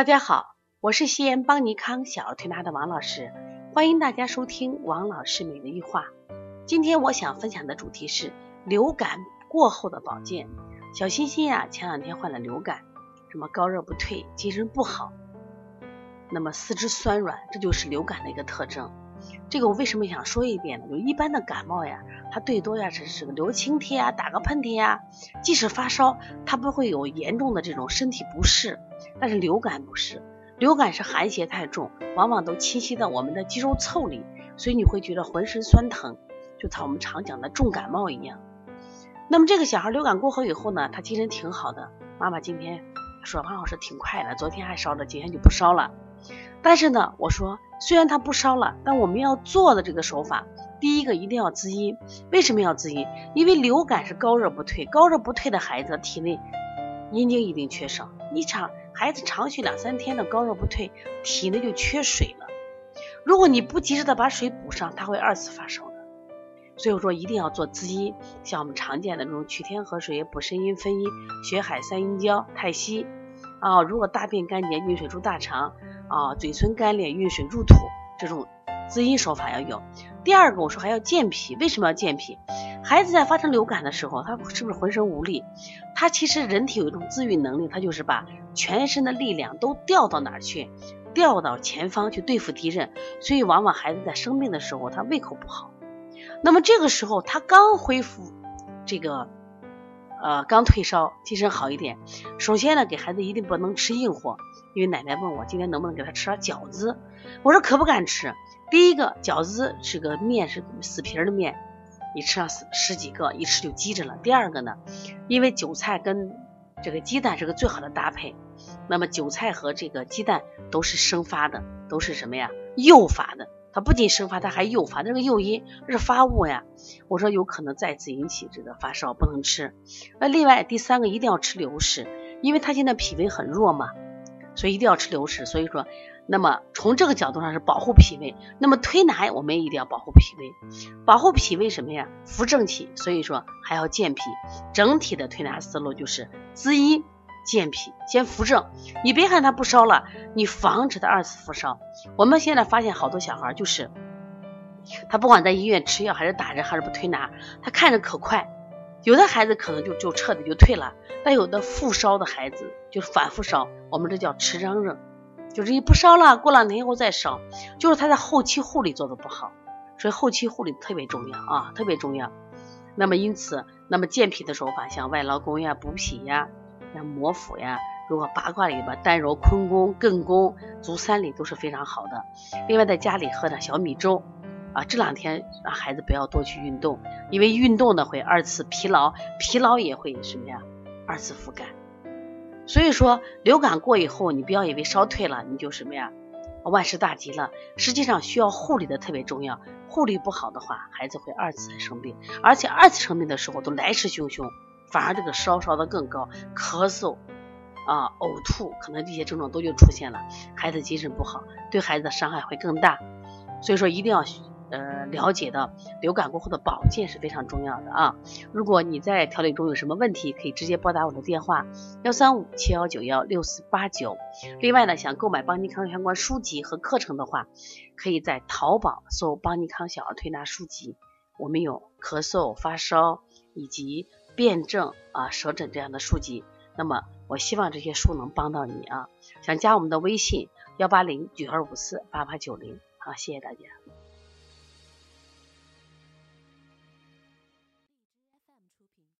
大家好，我是西安邦尼康小儿推拿的王老师，欢迎大家收听王老师每日一话。今天我想分享的主题是流感过后的保健。小欣欣呀，前两天患了流感，什么高热不退，精神不好，那么四肢酸软，这就是流感的一个特征。这个我为什么想说一遍呢？就一般的感冒呀，它最多呀只是个流清涕啊，打个喷嚏呀，即使发烧，它不会有严重的这种身体不适。但是流感不是，流感是寒邪太重，往往都侵袭到我们的肌肉腠里，所以你会觉得浑身酸疼，就像我们常讲的重感冒一样。那么这个小孩流感过后以后呢，他精神挺好的。妈妈今天说王老师挺快的，昨天还烧着，今天就不烧了。但是呢，我说虽然他不烧了，但我们要做的这个手法，第一个一定要滋阴。为什么要滋阴？因为流感是高热不退，高热不退的孩子体内阴精一定缺少，一场。孩子长续两三天的高热不退，体内就缺水了。如果你不及时的把水补上，他会二次发烧的。所以说一定要做滋阴，像我们常见的这种取天河水、补肾阴、分阴、血海三阴交、太溪啊。如果大便干结，运水出大肠啊；嘴唇干裂，运水入土，这种滋阴手法要有。第二个，我说还要健脾，为什么要健脾？孩子在发生流感的时候，他是不是浑身无力？他其实人体有一种自愈能力，他就是把全身的力量都调到哪儿去？调到前方去对付敌人。所以往往孩子在生病的时候，他胃口不好。那么这个时候他刚恢复，这个呃刚退烧，精神好一点。首先呢，给孩子一定不能吃硬货，因为奶奶问我今天能不能给他吃点饺子，我说可不敢吃。第一个饺子是个面，是死皮儿的面。你吃上十十几个，一吃就积着了。第二个呢，因为韭菜跟这个鸡蛋是个最好的搭配，那么韭菜和这个鸡蛋都是生发的，都是什么呀？诱发的。它不仅生发，它还诱发。那个诱因是发物呀。我说有可能再次引起这个发烧，不能吃。那另外第三个一定要吃流食，因为他现在脾胃很弱嘛，所以一定要吃流食。所以说。那么从这个角度上是保护脾胃，那么推拿我们也一定要保护脾胃，保护脾胃什么呀？扶正气，所以说还要健脾。整体的推拿思路就是滋阴健脾，先扶正。你别看他不烧了，你防止他二次复烧。我们现在发现好多小孩就是，他不管在医院吃药还是打针还是不推拿，他看着可快，有的孩子可能就就彻底就退了，但有的复烧的孩子就是反复烧，我们这叫持张热。就是你不烧了，过两天以后再烧，就是他在后期护理做的不好，所以后期护理特别重要啊，特别重要。那么因此，那么健脾的手法，像外劳宫呀、补脾呀、像摩腹呀，如果八卦里边丹揉、坤宫、艮宫、足三里都是非常好的。另外在家里喝点小米粥啊，这两天让孩子不要多去运动，因为运动呢会二次疲劳，疲劳也会什么呀？二次腹感。所以说流感过以后，你不要以为烧退了你就什么呀，万事大吉了。实际上需要护理的特别重要，护理不好的话，孩子会二次生病，而且二次生病的时候都来势汹汹，反而这个烧烧的更高，咳嗽啊、呕吐，可能这些症状都就出现了，孩子精神不好，对孩子的伤害会更大。所以说一定要。呃，了解到流感过后的保健是非常重要的啊！如果你在调理中有什么问题，可以直接拨打我的电话幺三五七幺九幺六四八九。另外呢，想购买邦尼康相关书籍和课程的话，可以在淘宝搜“邦尼康小儿推拿书籍”，我们有咳嗽、发烧以及辩证啊、舌诊这样的书籍。那么我希望这些书能帮到你啊！想加我们的微信幺八零九二五四八八九零，好，谢谢大家。